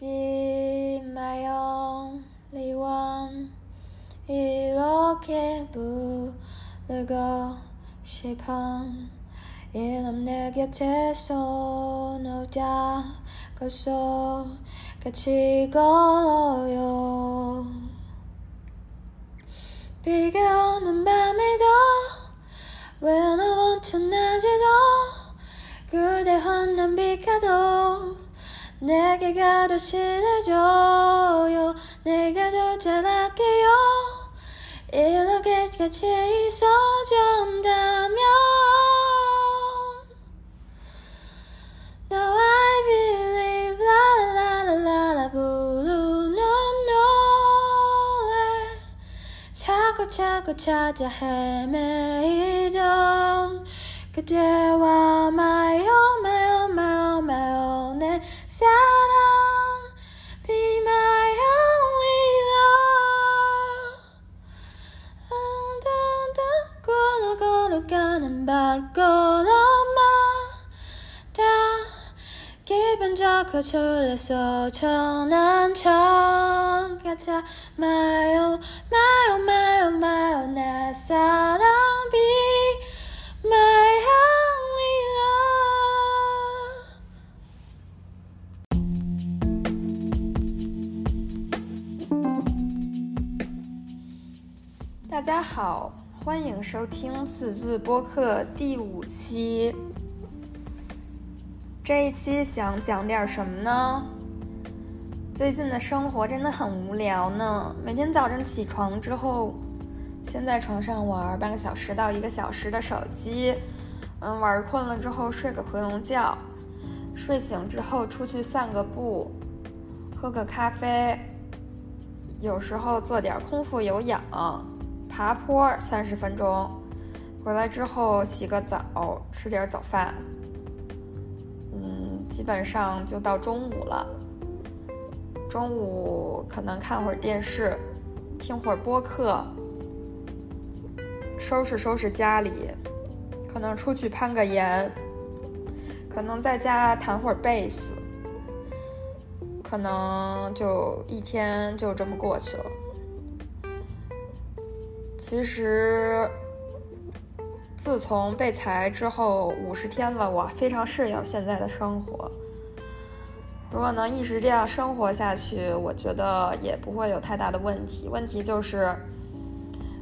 Be my only one 이렇게 부르고 싶어 이런 내 곁에서 너자. 걸소 같이 걸어요. 비가 오는 밤에도 외로운 낮에도 그대 환한 빛가도 내게 가도 친해져요. 내가 더 잘할게요. 이렇게 같이 있어준다면 Now I believe 라라라라라 부르는 노래. 자꾸 찾아 헤매이던 그대와 마요 마요 마요 마요 내 사랑 Be my only love 걸어 걸어가는 발걸음마다 기분 좋고 초래서 천한 척 같아 마요 마요 마요 마요 내 사랑 Be 大家好，欢迎收听四字播客第五期。这一期想讲点什么呢？最近的生活真的很无聊呢。每天早晨起床之后，先在床上玩半个小时到一个小时的手机，嗯，玩困了之后睡个回笼觉，睡醒之后出去散个步，喝个咖啡，有时候做点空腹有氧。爬坡三十分钟，回来之后洗个澡，吃点早饭，嗯，基本上就到中午了。中午可能看会儿电视，听会儿播客，收拾收拾家里，可能出去攀个岩，可能在家弹会儿贝斯，可能就一天就这么过去了。其实，自从被裁之后五十天了，我非常适应现在的生活。如果能一直这样生活下去，我觉得也不会有太大的问题。问题就是，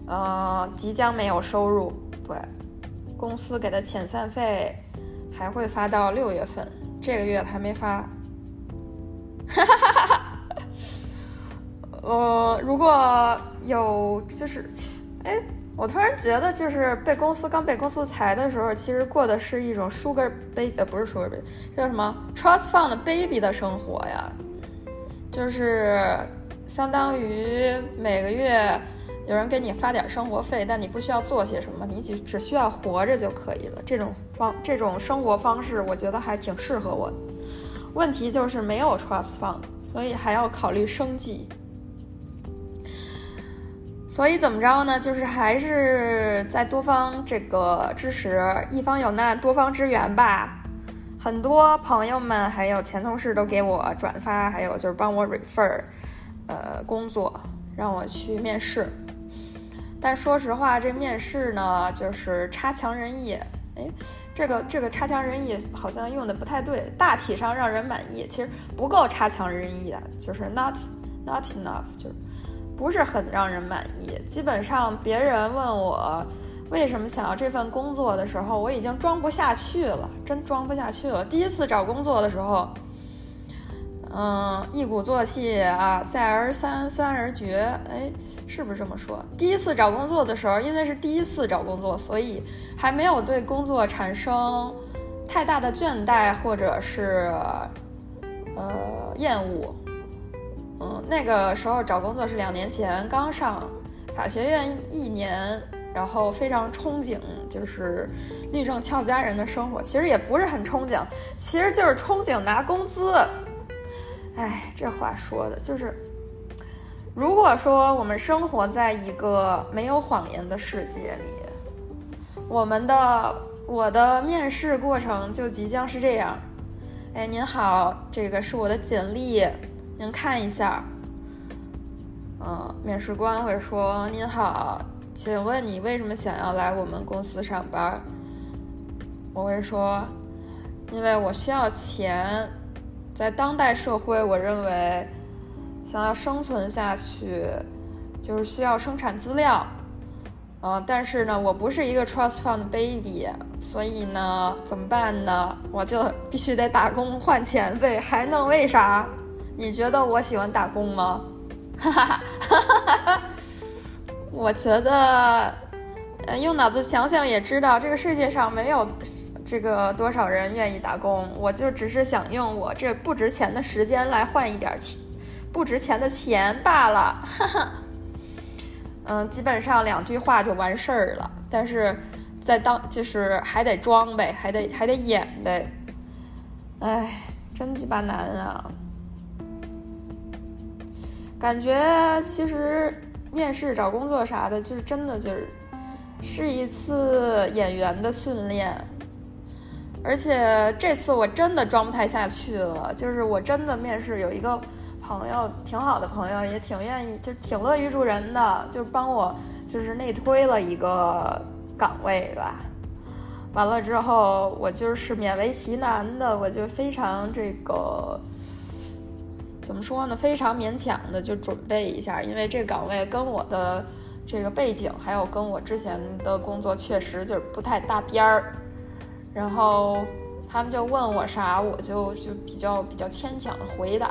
呃，即将没有收入。对，公司给的遣散费还会发到六月份，这个月还没发。哈哈哈哈哈。呃，如果有就是。哎，我突然觉得，就是被公司刚被公司裁的时候，其实过的是一种 sugar baby，呃，不是 sugar baby，这叫什么 trust fund baby 的生活呀，就是相当于每个月有人给你发点生活费，但你不需要做些什么，你只只需要活着就可以了。这种方这种生活方式，我觉得还挺适合我的。问题就是没有 trust fund，所以还要考虑生计。所以怎么着呢？就是还是在多方这个支持，一方有难多方支援吧。很多朋友们还有前同事都给我转发，还有就是帮我 refer，呃，工作让我去面试。但说实话，这面试呢，就是差强人意。哎，这个这个差强人意好像用的不太对，大体上让人满意，其实不够差强人意的，就是 not not enough，就是。不是很让人满意。基本上，别人问我为什么想要这份工作的时候，我已经装不下去了，真装不下去了。第一次找工作的时候，嗯，一鼓作气啊，再而三，三而绝，哎，是不是这么说？第一次找工作的时候，因为是第一次找工作，所以还没有对工作产生太大的倦怠或者是呃厌恶。嗯，那个时候找工作是两年前，刚上法学院一年，然后非常憧憬，就是律政俏佳人的生活。其实也不是很憧憬，其实就是憧憬拿工资。哎，这话说的就是，如果说我们生活在一个没有谎言的世界里，我们的我的面试过程就即将是这样。哎，您好，这个是我的简历。您看一下。嗯，面试官会说：“您好，请问你为什么想要来我们公司上班？”我会说：“因为我需要钱，在当代社会，我认为想要生存下去，就是需要生产资料。嗯，但是呢，我不是一个 trust fund baby，所以呢，怎么办呢？我就必须得打工换钱呗，还能为啥？你觉得我喜欢打工吗？哈哈哈哈哈！我觉得，用脑子想想也知道，这个世界上没有。”这个多少人愿意打工？我就只是想用我这不值钱的时间来换一点钱，不值钱的钱罢了。哈哈。嗯，基本上两句话就完事儿了。但是在当就是还得装呗，还得还得演呗。哎，真鸡巴难啊！感觉其实面试找工作啥的，就是真的就是是一次演员的训练。而且这次我真的装不太下去了，就是我真的面试有一个朋友，挺好的朋友，也挺愿意，就挺乐于助人的，就帮我就是内推了一个岗位吧。完了之后，我就是勉为其难的，我就非常这个怎么说呢？非常勉强的就准备一下，因为这个岗位跟我的这个背景，还有跟我之前的工作确实就是不太搭边儿。然后他们就问我啥，我就就比较比较牵强的回答，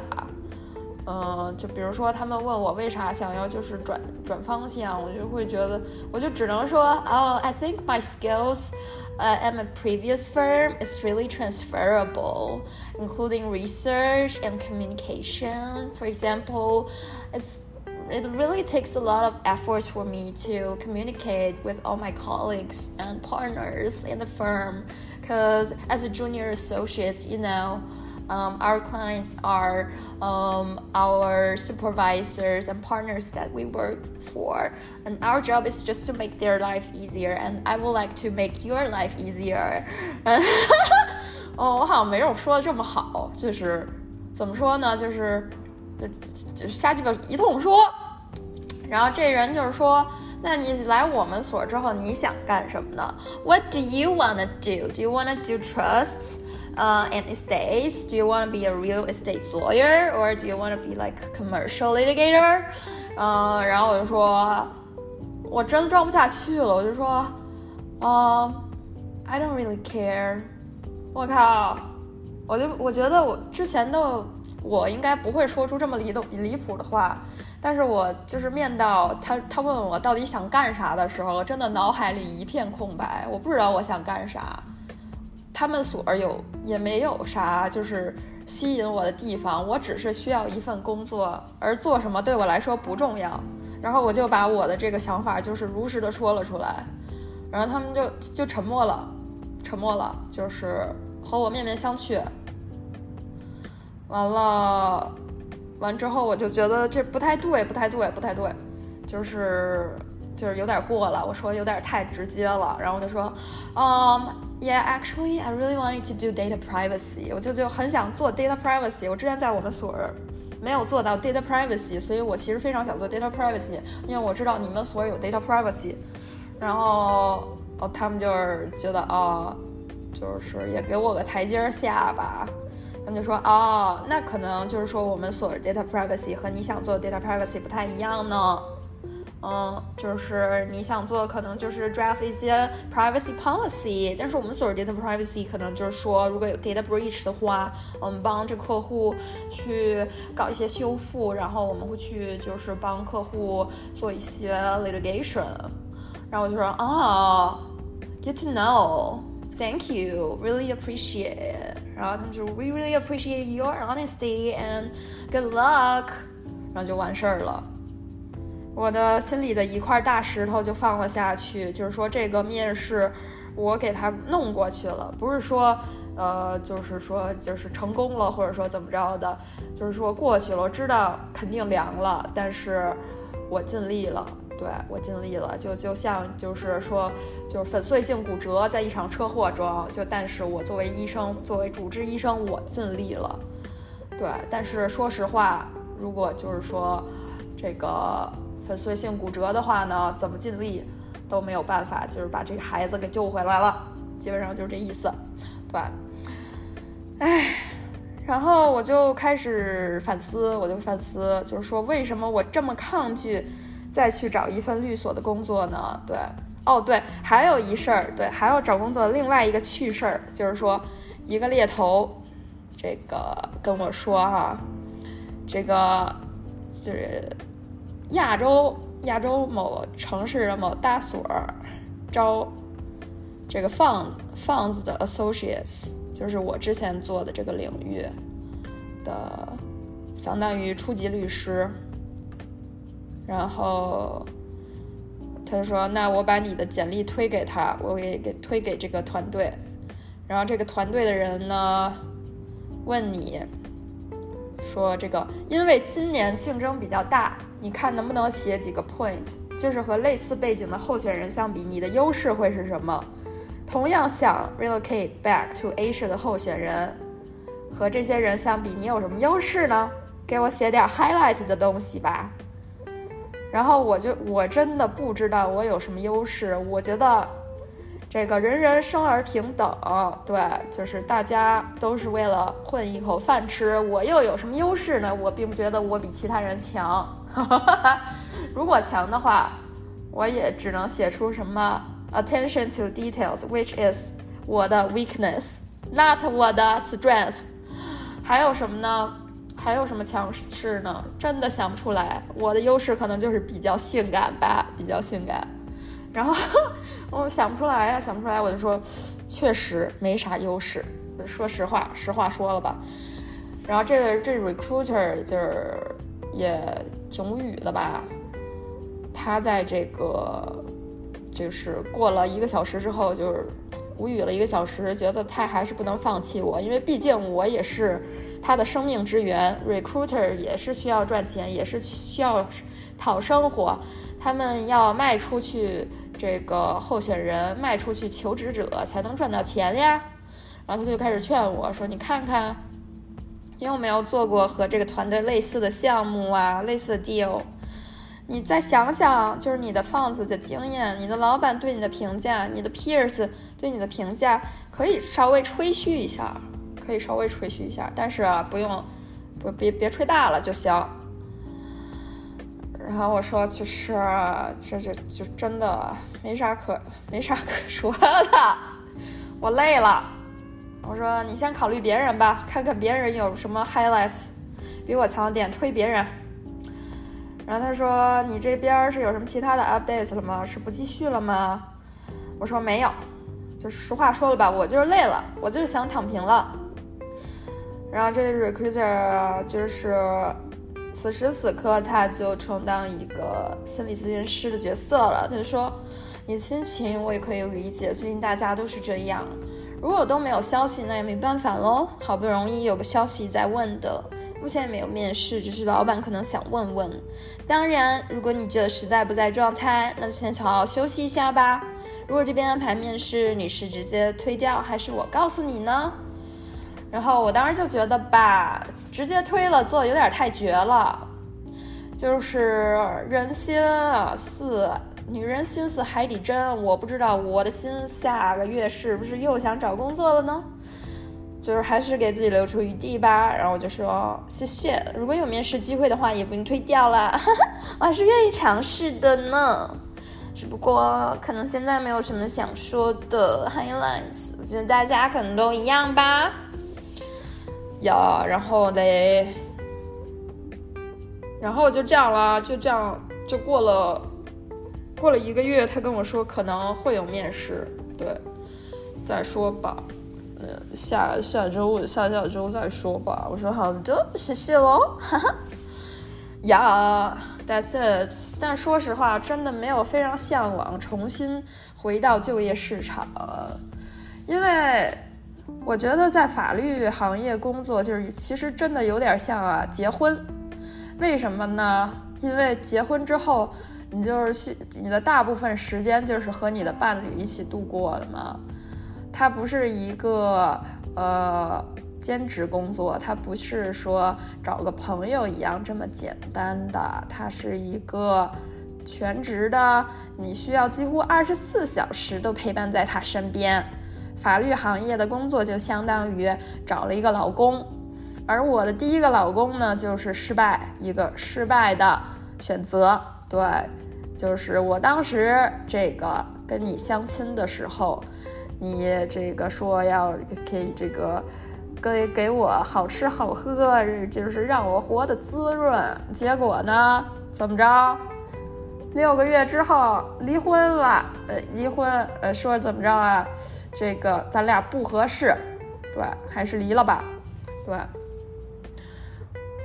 嗯，就比如说他们问我为啥想要就是转转方向，我就会觉得我就只能说，哦，I think my skills, uh, at my previous firm is really transferable, including research and communication. For example, it's it really takes a lot of efforts for me to communicate with all my colleagues and partners in the firm because as a junior associate you know um, our clients are um, our supervisors and partners that we work for and our job is just to make their life easier and i would like to make your life easier 哦，我好像没有说的这么好，就是怎么说呢，就是就瞎鸡巴一通说，然后这人就是说，那你来我们所之后，你想干什么呢？What do you wanna do? Do you wanna do trusts, Uh, and estates? Do you wanna be a real estate lawyer, or do you wanna be like commercial litigator? 嗯，然后我就说，我真装不下去了，我就说，嗯，I don't really care。我靠，我就我觉得我之前的。我应该不会说出这么离的离谱的话，但是我就是面到他他问我到底想干啥的时候，真的脑海里一片空白，我不知道我想干啥。他们所有也没有啥就是吸引我的地方，我只是需要一份工作，而做什么对我来说不重要。然后我就把我的这个想法就是如实的说了出来，然后他们就就沉默了，沉默了，就是和我面面相觑。完了，完之后我就觉得这不太对，不太对，不太对，就是就是有点过了。我说有点太直接了，然后我就说，嗯，Yeah，actually I really wanted to do data privacy。我就就很想做 data privacy。我之前在我们所没有做到 data privacy，所以我其实非常想做 data privacy，因为我知道你们所有 data privacy。然后哦，他们就是觉得啊，就是也给我个台阶下吧。他们就说哦，那可能就是说我们所 data privacy 和你想做 data privacy 不太一样呢。嗯，就是你想做可能就是 draft 一些 privacy policy，但是我们所 data privacy 可能就是说如果有 data breach 的话，我们帮着客户去搞一些修复，然后我们会去就是帮客户做一些 litigation。然后我就说哦，good to know。Thank you, really appreciate. 然后他们就 We really appreciate your honesty and good luck. 然后就完事儿了。 我的心里的一块大石头就放了下去，就是说这个面试我给他弄过去了，不是说呃，就是说就是成功了，或者说怎么着的，就是说过去了。我知道肯定凉了，但是我尽力了。对我尽力了，就就像就是说，就是粉碎性骨折在一场车祸中，就但是我作为医生，作为主治医生，我尽力了。对，但是说实话，如果就是说这个粉碎性骨折的话呢，怎么尽力都没有办法，就是把这个孩子给救回来了，基本上就是这意思，对吧？哎，然后我就开始反思，我就反思，就是说为什么我这么抗拒再去找一份律所的工作呢？对，哦对，还有一事儿，对，还要找工作，另外一个趣事儿就是说，一个猎头，这个跟我说哈，这个就是亚洲亚洲某城市的某大所招这个 funds funds 的 associates。就是我之前做的这个领域的，相当于初级律师。然后他就说：“那我把你的简历推给他，我给给推给这个团队。然后这个团队的人呢，问你说这个，因为今年竞争比较大，你看能不能写几个 point，就是和类似背景的候选人相比，你的优势会是什么？”同样想 relocate back to Asia 的候选人，和这些人相比，你有什么优势呢？给我写点 highlight 的东西吧。然后我就我真的不知道我有什么优势。我觉得这个人人生而平等，对，就是大家都是为了混一口饭吃。我又有什么优势呢？我并不觉得我比其他人强。如果强的话，我也只能写出什么。Attention to details, which is 我的 weakness, not 我的 strength。还有什么呢？还有什么强势呢？真的想不出来。我的优势可能就是比较性感吧，比较性感。然后我想不出来呀，想不出来，我就说，确实没啥优势。说实话，实话说了吧。然后这个这 recruiter 就是也挺无语的吧？他在这个。就是过了一个小时之后，就是无语了一个小时，觉得他还是不能放弃我，因为毕竟我也是他的生命之源。Recruiter 也是需要赚钱，也是需要讨生活，他们要卖出去这个候选人，卖出去求职者才能赚到钱呀。然后他就开始劝我说：“你看看，你有没有做过和这个团队类似的项目啊，类似的 deal？” 你再想想，就是你的 funds 的经验，你的老板对你的评价，你的 peers 对你的评价，可以稍微吹嘘一下，可以稍微吹嘘一下，但是啊，不用，不别别吹大了就行。然后我说，就是这这就真的没啥可没啥可说的，我累了。我说你先考虑别人吧，看看别人有什么 highlights 比我强点，推别人。然后他说：“你这边是有什么其他的 updates 了吗？是不继续了吗？”我说：“没有，就实话说了吧，我就是累了，我就是想躺平了。”然后这 recruiter 就是此时此刻他就充当一个心理咨询师的角色了。他说：“你的心情我也可以理解，最近大家都是这样。如果都没有消息，那也没办法喽。好不容易有个消息在问的。”目前没有面试，只是老板可能想问问。当然，如果你觉得实在不在状态，那就先好好休息一下吧。如果这边安排面试，你是直接推掉，还是我告诉你呢？然后我当时就觉得吧，直接推了做的有点太绝了。就是人心啊似女人心似海底针，我不知道我的心下个月是不是又想找工作了呢？就是还是给自己留出余地吧，然后我就说谢谢。如果有面试机会的话，也不用推掉了，我还是愿意尝试的呢。只不过可能现在没有什么想说的 highlights，我觉得大家可能都一样吧。呀，然后嘞，然后就这样啦，就这样就过了，过了一个月，他跟我说可能会有面试，对，再说吧。呃，下下周下下周再说吧。我说好的，谢谢喽，哈哈。呀，That's it。但说实话，真的没有非常向往重新回到就业市场，因为我觉得在法律行业工作，就是其实真的有点像啊结婚。为什么呢？因为结婚之后，你就是你的大部分时间就是和你的伴侣一起度过的嘛。它不是一个呃兼职工作，它不是说找个朋友一样这么简单的，它是一个全职的，你需要几乎二十四小时都陪伴在他身边。法律行业的工作就相当于找了一个老公，而我的第一个老公呢，就是失败一个失败的选择。对，就是我当时这个跟你相亲的时候。你这个说要给这个给给我好吃好喝，就是让我活得滋润。结果呢，怎么着？六个月之后离婚了。呃，离婚，呃，说怎么着啊？这个咱俩不合适，对，还是离了吧，对。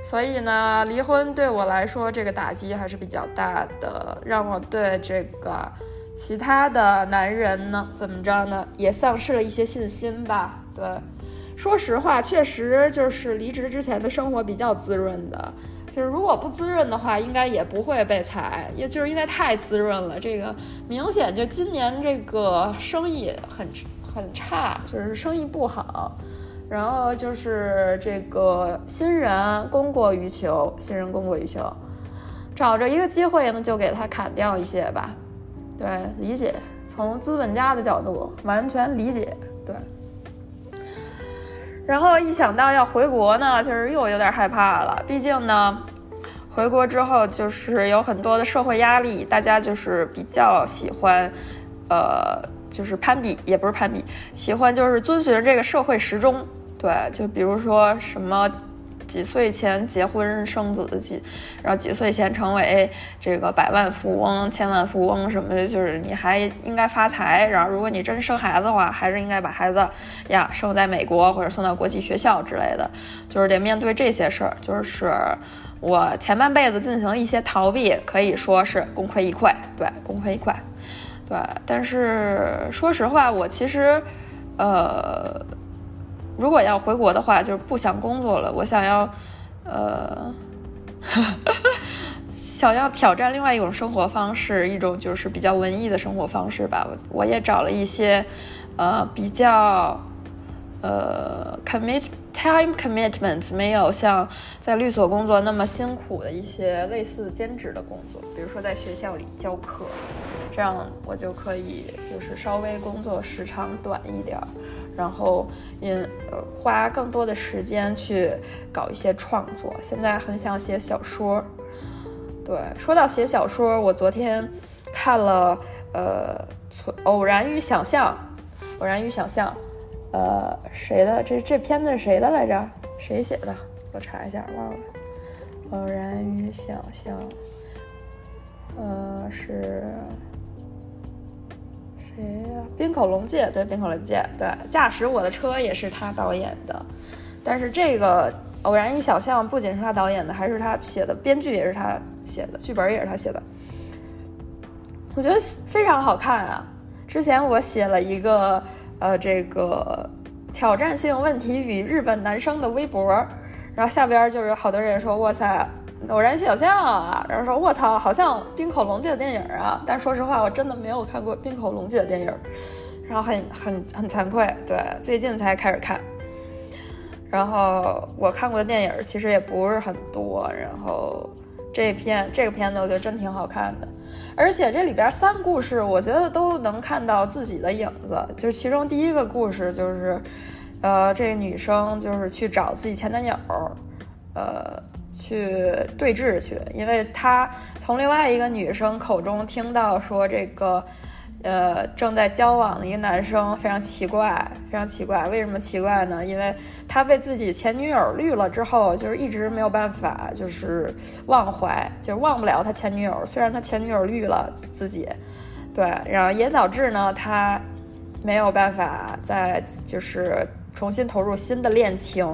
所以呢，离婚对我来说这个打击还是比较大的，让我对这个。其他的男人呢？怎么着呢？也丧失了一些信心吧。对，说实话，确实就是离职之前的生活比较滋润的。就是如果不滋润的话，应该也不会被裁。也就是因为太滋润了，这个明显就今年这个生意很很差，就是生意不好。然后就是这个新人供过于求，新人供过于求，找着一个机会呢，就给他砍掉一些吧。对，理解，从资本家的角度完全理解。对，然后一想到要回国呢，就是又有点害怕了。毕竟呢，回国之后就是有很多的社会压力，大家就是比较喜欢，呃，就是攀比，也不是攀比，喜欢就是遵循这个社会时钟。对，就比如说什么。几岁前结婚生子几，然后几岁前成为这个百万富翁、千万富翁什么的，就是你还应该发财。然后，如果你真生孩子的话，还是应该把孩子呀生在美国或者送到国际学校之类的。就是得面对这些事儿。就是我前半辈子进行一些逃避，可以说是功亏一篑。对，功亏一篑。对，但是说实话，我其实，呃。如果要回国的话，就是不想工作了。我想要，呃，想要挑战另外一种生活方式，一种就是比较文艺的生活方式吧。我我也找了一些，呃，比较，呃，commit time commitment 没有像在律所工作那么辛苦的一些类似兼职的工作，比如说在学校里教课，这样我就可以就是稍微工作时长短一点儿。然后，也花更多的时间去搞一些创作。现在很想写小说。对，说到写小说，我昨天看了呃《偶然与想象》，《偶然与想象》，呃谁的？这这片子是谁的来着？谁写的？我查一下，忘了。《偶然与想象》，呃是。谁呀？滨口龙介，对，滨口龙介，对，驾驶我的车也是他导演的。但是这个《偶然与想象》不仅是他导演的，还是他写的，编剧也是他写的，剧本也是他写的。我觉得非常好看啊！之前我写了一个呃，这个挑战性问题与日本男生的微博，然后下边就是好多人说：“哇塞！”偶然想象啊，然后说：“我操，好像冰口龙介的电影啊！”但说实话，我真的没有看过冰口龙介的电影，然后很很很惭愧，对，最近才开始看。然后我看过的电影其实也不是很多，然后这片这个片子我觉得真挺好看的，而且这里边三故事我觉得都能看到自己的影子，就是其中第一个故事就是，呃，这个女生就是去找自己前男友，呃。去对峙去，因为他从另外一个女生口中听到说这个，呃，正在交往的一个男生非常奇怪，非常奇怪。为什么奇怪呢？因为他被自己前女友绿了之后，就是一直没有办法，就是忘怀，就忘不了他前女友。虽然他前女友绿了自己，对，然后也导致呢他没有办法再就是重新投入新的恋情，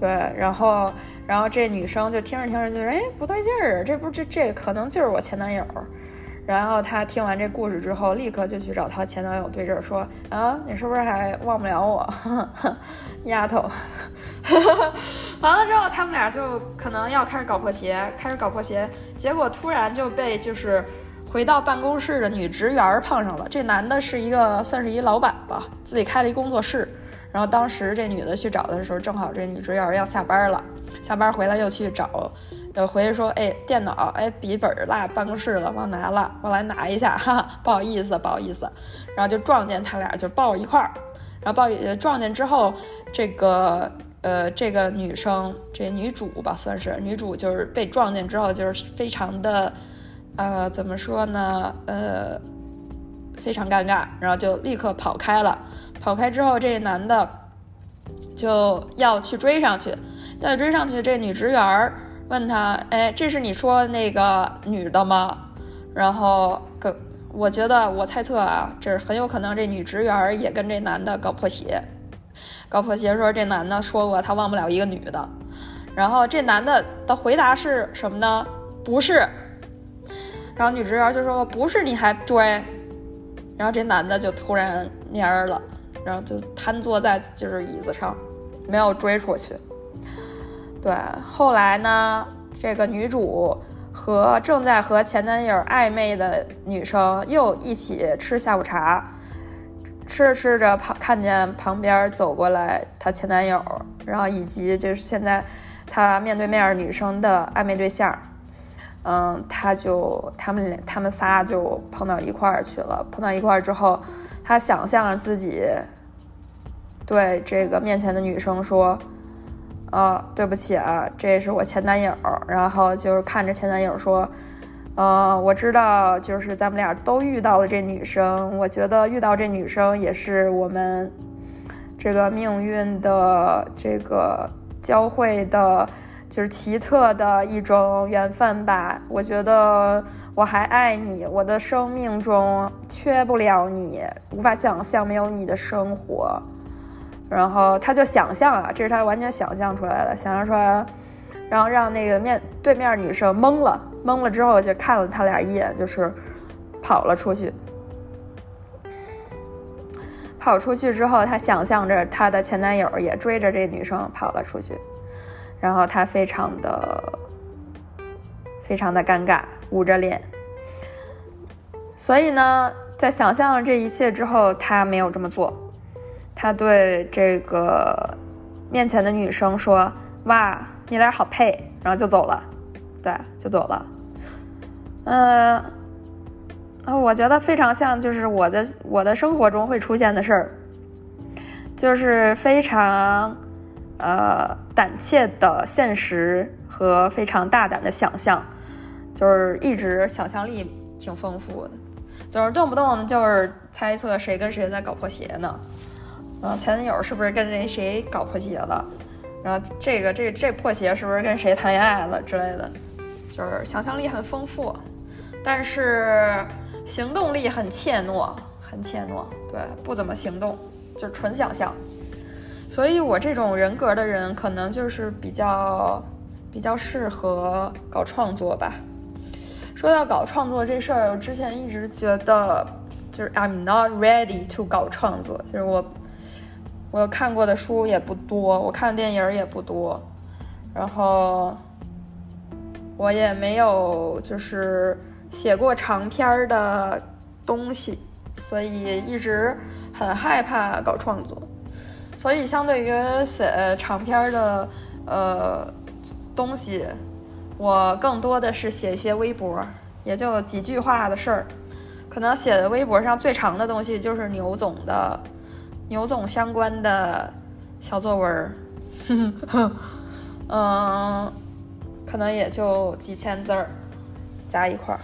对，然后。然后这女生就听着听着就说：“哎，不对劲儿，这不这这可能就是我前男友。”然后她听完这故事之后，立刻就去找她前男友对峙，说：“啊，你是不是还忘不了我，丫头？” 完了之后，他们俩就可能要开始搞破鞋，开始搞破鞋，结果突然就被就是回到办公室的女职员碰上了。这男的是一个算是一老板吧，自己开了一工作室。然后当时这女的去找的时候，正好这女职员要下班了，下班回来又去找，又回去说，哎，电脑，哎，笔记本落办公室了，忘拿了，我来拿一下，哈哈，不好意思，不好意思。然后就撞见他俩就抱一块儿，然后抱撞见之后，这个呃这个女生，这女主吧算是女主，就是被撞见之后就是非常的，呃，怎么说呢，呃。非常尴尬，然后就立刻跑开了。跑开之后，这男的就要去追上去，要追上去。这女职员问他：“哎，这是你说那个女的吗？”然后，跟我觉得我猜测啊，这很有可能这女职员也跟这男的搞破鞋，搞破鞋说这男的说过他忘不了一个女的。然后这男的的回答是什么呢？不是。然后女职员就说：“不是，你还追？”然后这男的就突然蔫了，然后就瘫坐在就是椅子上，没有追出去。对，后来呢，这个女主和正在和前男友暧昧的女生又一起吃下午茶，吃着吃着旁看见旁边走过来她前男友，然后以及就是现在她面对面女生的暧昧对象。嗯，他就他们俩他们仨就碰到一块儿去了。碰到一块儿之后，他想象着自己对这个面前的女生说：“啊，对不起啊，这是我前男友。”然后就是看着前男友说：“呃，我知道，就是咱们俩都遇到了这女生。我觉得遇到这女生也是我们这个命运的这个交汇的。”就是奇特的一种缘分吧。我觉得我还爱你，我的生命中缺不了你，无法想象没有你的生活。然后他就想象啊，这是他完全想象出来的，想象出来，然后让那个面对面女生懵了，懵了之后就看了他俩一眼，就是跑了出去。跑出去之后，他想象着他的前男友也追着这女生跑了出去。然后他非常的、非常的尴尬，捂着脸。所以呢，在想象了这一切之后，他没有这么做。他对这个面前的女生说：“哇，你俩好配。”然后就走了，对，就走了。嗯，我觉得非常像，就是我的我的生活中会出现的事儿，就是非常。呃，胆怯的现实和非常大胆的想象，就是一直想象力挺丰富的，就是动不动就是猜测谁跟谁在搞破鞋呢？啊，前男友是不是跟谁谁搞破鞋了？然后这个这这破鞋是不是跟谁谈恋爱了之类的？就是想象力很丰富，但是行动力很怯懦，很怯懦，对，不怎么行动，就是纯想象。所以，我这种人格的人，可能就是比较比较适合搞创作吧。说到搞创作这事儿，我之前一直觉得，就是 I'm not ready to 搞创作。就是我，我看过的书也不多，我看的电影也不多，然后我也没有就是写过长篇儿的东西，所以一直很害怕搞创作。所以，相对于写长篇的呃东西，我更多的是写一些微博，也就几句话的事儿。可能写的微博上最长的东西就是牛总的牛总相关的小作文儿，嗯，可能也就几千字儿加一块儿。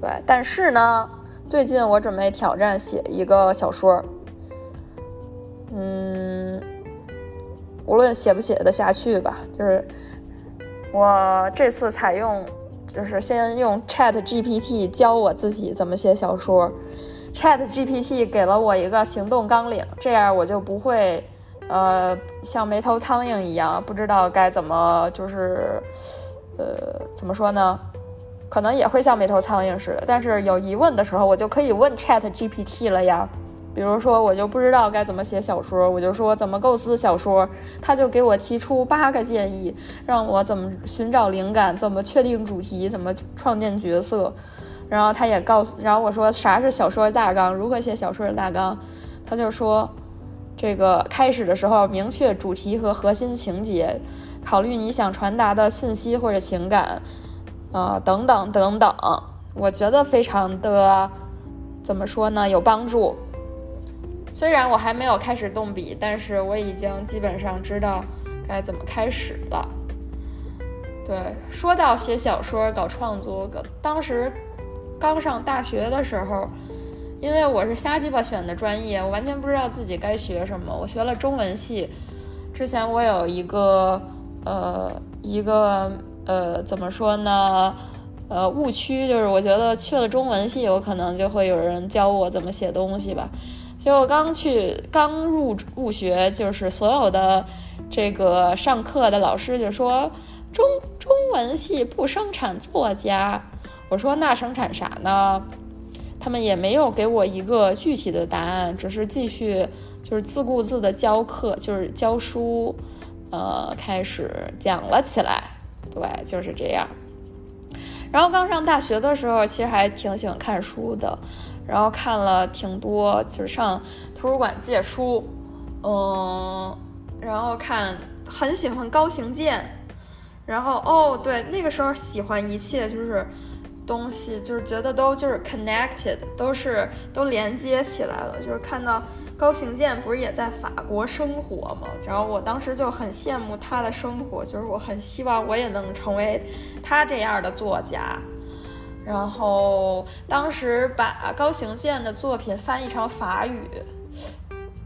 对，但是呢，最近我准备挑战写一个小说。嗯，无论写不写得下去吧，就是我这次采用，就是先用 Chat GPT 教我自己怎么写小说。Chat GPT 给了我一个行动纲领，这样我就不会，呃，像没头苍蝇一样，不知道该怎么，就是，呃，怎么说呢？可能也会像没头苍蝇似的，但是有疑问的时候，我就可以问 Chat GPT 了呀。比如说，我就不知道该怎么写小说，我就说怎么构思小说，他就给我提出八个建议，让我怎么寻找灵感，怎么确定主题，怎么创建角色。然后他也告诉，然后我说啥是小说大纲，如何写小说的大纲，他就说这个开始的时候明确主题和核心情节，考虑你想传达的信息或者情感，啊，等等等等，我觉得非常的怎么说呢？有帮助。虽然我还没有开始动笔，但是我已经基本上知道该怎么开始了。对，说到写小说、搞创作，当时刚上大学的时候，因为我是瞎鸡巴选的专业，我完全不知道自己该学什么。我学了中文系，之前我有一个呃一个呃怎么说呢呃误区，就是我觉得去了中文系，有可能就会有人教我怎么写东西吧。结果刚去刚入入学，就是所有的这个上课的老师就说中中文系不生产作家。我说那生产啥呢？他们也没有给我一个具体的答案，只是继续就是自顾自的教课，就是教书，呃，开始讲了起来。对，就是这样。然后刚上大学的时候，其实还挺喜欢看书的。然后看了挺多，就是上图书馆借书，嗯，然后看很喜欢高行健，然后哦对，那个时候喜欢一切就是东西，就是觉得都就是 connected，都是都连接起来了。就是看到高行健不是也在法国生活吗？然后我当时就很羡慕他的生活，就是我很希望我也能成为他这样的作家。然后当时把高行健的作品翻译成法语，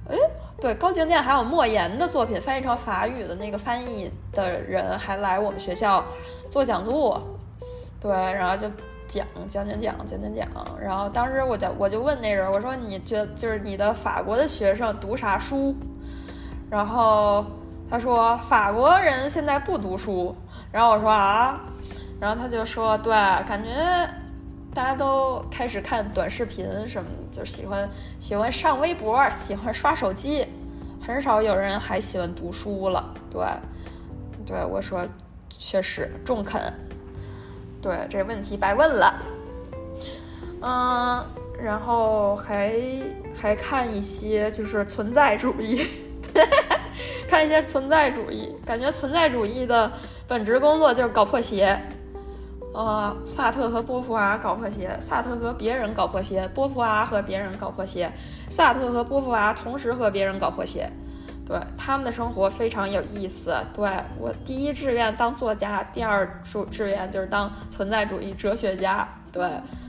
哎，对，高行健还有莫言的作品翻译成法语的那个翻译的人还来我们学校做讲座，对，然后就讲讲讲讲讲讲讲，然后当时我就我就问那人，我说你觉得就是你的法国的学生读啥书？然后他说法国人现在不读书，然后我说啊。然后他就说：“对，感觉大家都开始看短视频什么，就喜欢喜欢上微博，喜欢刷手机，很少有人还喜欢读书了。”对，对我说：“确实中肯。”对，这问题白问了。嗯，然后还还看一些就是存在主义，看一些存在主义，感觉存在主义的本职工作就是搞破鞋。呃，萨特和波伏娃搞破鞋，萨特和别人搞破鞋，波伏娃和别人搞破鞋，萨特和波伏娃同时和别人搞破鞋，对他们的生活非常有意思。对我第一志愿当作家，第二志志愿就是当存在主义哲学家。对，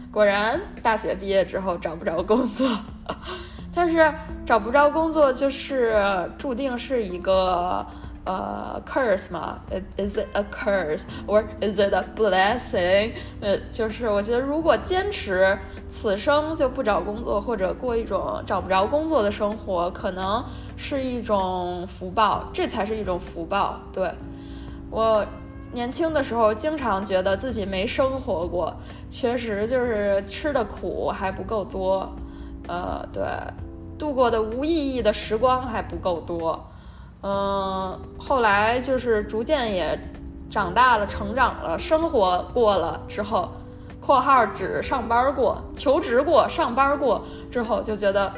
果然大学毕业之后找不着工作，但是找不着工作就是注定是一个。呃，curse 嘛，is it a curse or is it a blessing？呃，就是我觉得如果坚持此生就不找工作，或者过一种找不着工作的生活，可能是一种福报，这才是一种福报。对我年轻的时候，经常觉得自己没生活过，确实就是吃的苦还不够多，呃，对，度过的无意义的时光还不够多。嗯，后来就是逐渐也长大了、成长了、生活过了之后（括号指上班过、求职过、上班过）之后，就觉得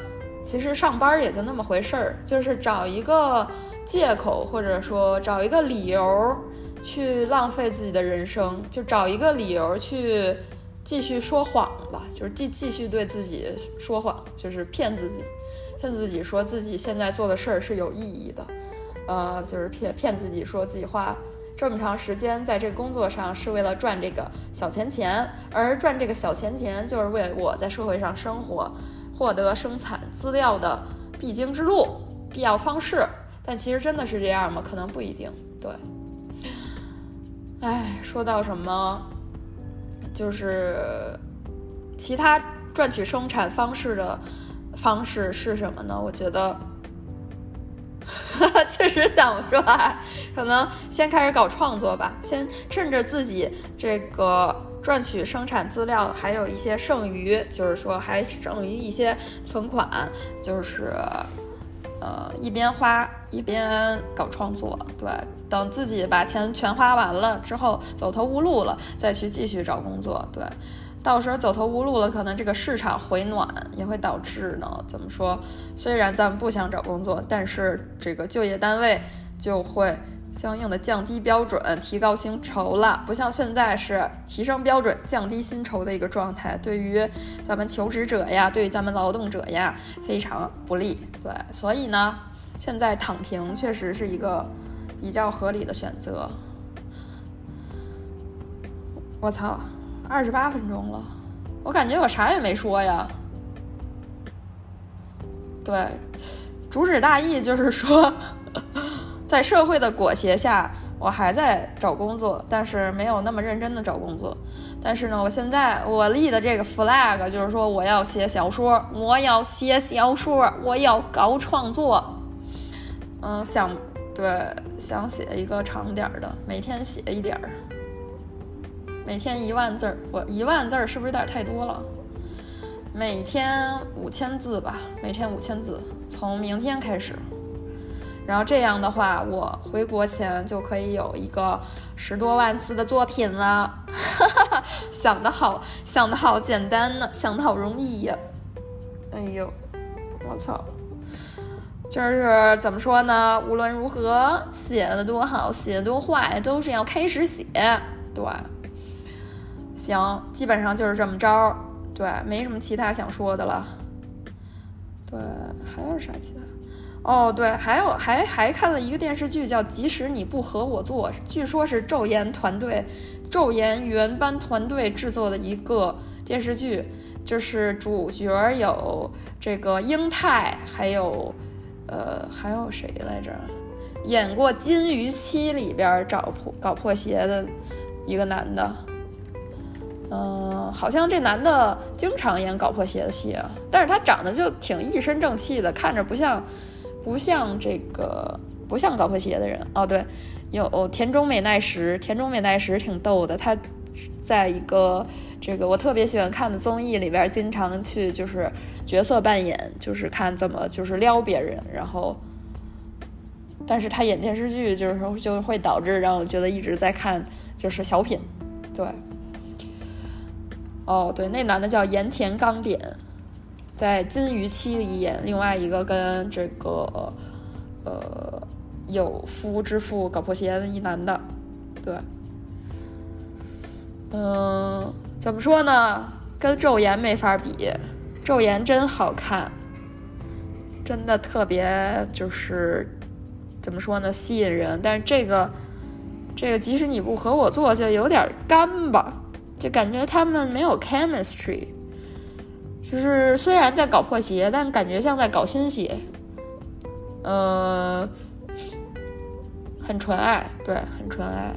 其实上班也就那么回事儿，就是找一个借口或者说找一个理由去浪费自己的人生，就找一个理由去继续说谎吧，就是继继续对自己说谎，就是骗自己，骗自己说自己现在做的事儿是有意义的。呃，就是骗骗自己，说自己花这么长时间在这工作上是为了赚这个小钱钱，而赚这个小钱钱就是为我在社会上生活、获得生产资料的必经之路、必要方式。但其实真的是这样吗？可能不一定。对，哎，说到什么，就是其他赚取生产方式的方式是什么呢？我觉得。确实想说，可能先开始搞创作吧，先趁着自己这个赚取生产资料还有一些剩余，就是说还剩余一些存款，就是呃一边花一边搞创作。对，等自己把钱全花完了之后，走投无路了，再去继续找工作。对，到时候走投无路了，可能这个市场回暖也会导致呢，怎么说？虽然咱们不想找工作，但是这个就业单位就会相应的降低标准，提高薪酬了。不像现在是提升标准、降低薪酬的一个状态，对于咱们求职者呀，对于咱们劳动者呀，非常不利。对，所以呢，现在躺平确实是一个比较合理的选择。我操！二十八分钟了，我感觉我啥也没说呀。对，主旨大意就是说，在社会的裹挟下，我还在找工作，但是没有那么认真的找工作。但是呢，我现在我立的这个 flag 就是说，我要写小说，我要写小说，我要搞创作。嗯，想对，想写一个长点儿的，每天写一点儿。每天一万字儿，我一万字儿是不是有点太多了？每天五千字吧，每天五千字，从明天开始。然后这样的话，我回国前就可以有一个十多万字的作品了。想得好，想得好简单呢，想得好容易呀。哎呦，我操！就是怎么说呢？无论如何，写的多好，写的多坏，都是要开始写，对。行，基本上就是这么着，对，没什么其他想说的了。对，还有啥其他？哦，对，还有还还看了一个电视剧，叫《即使你不和我做》，据说是昼颜团队、昼颜原班团队制作的一个电视剧，就是主角有这个英泰，还有呃还有谁来着？演过《金鱼妻》里边找破搞破鞋的一个男的。嗯，好像这男的经常演搞破鞋的戏啊，但是他长得就挺一身正气的，看着不像，不像这个不像搞破鞋的人哦。对，有田中美奈实，田中美奈实挺逗的，他在一个这个我特别喜欢看的综艺里边，经常去就是角色扮演，就是看怎么就是撩别人，然后，但是他演电视剧就是说就会导致让我觉得一直在看就是小品，对。哦，对，那男的叫盐田刚典，在《金鱼妻》里演另外一个跟这个呃有夫之妇搞破鞋的一男的，对，嗯，怎么说呢？跟昼颜没法比，昼颜真好看，真的特别就是怎么说呢，吸引人。但是这个这个，即使你不和我做，就有点干吧。就感觉他们没有 chemistry，就是虽然在搞破鞋，但感觉像在搞新鞋，呃，很纯爱，对，很纯爱，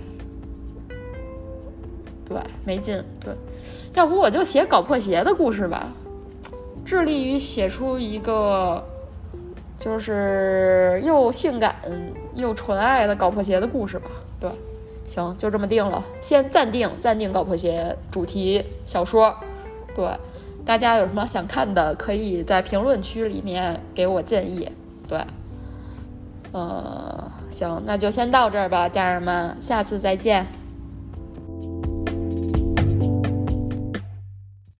对，没劲，对，要不我就写搞破鞋的故事吧，致力于写出一个就是又性感又纯爱的搞破鞋的故事吧，对。行，就这么定了，先暂定，暂定搞破鞋主题小说。对，大家有什么想看的，可以在评论区里面给我建议。对，呃，行，那就先到这儿吧，家人们，下次再见。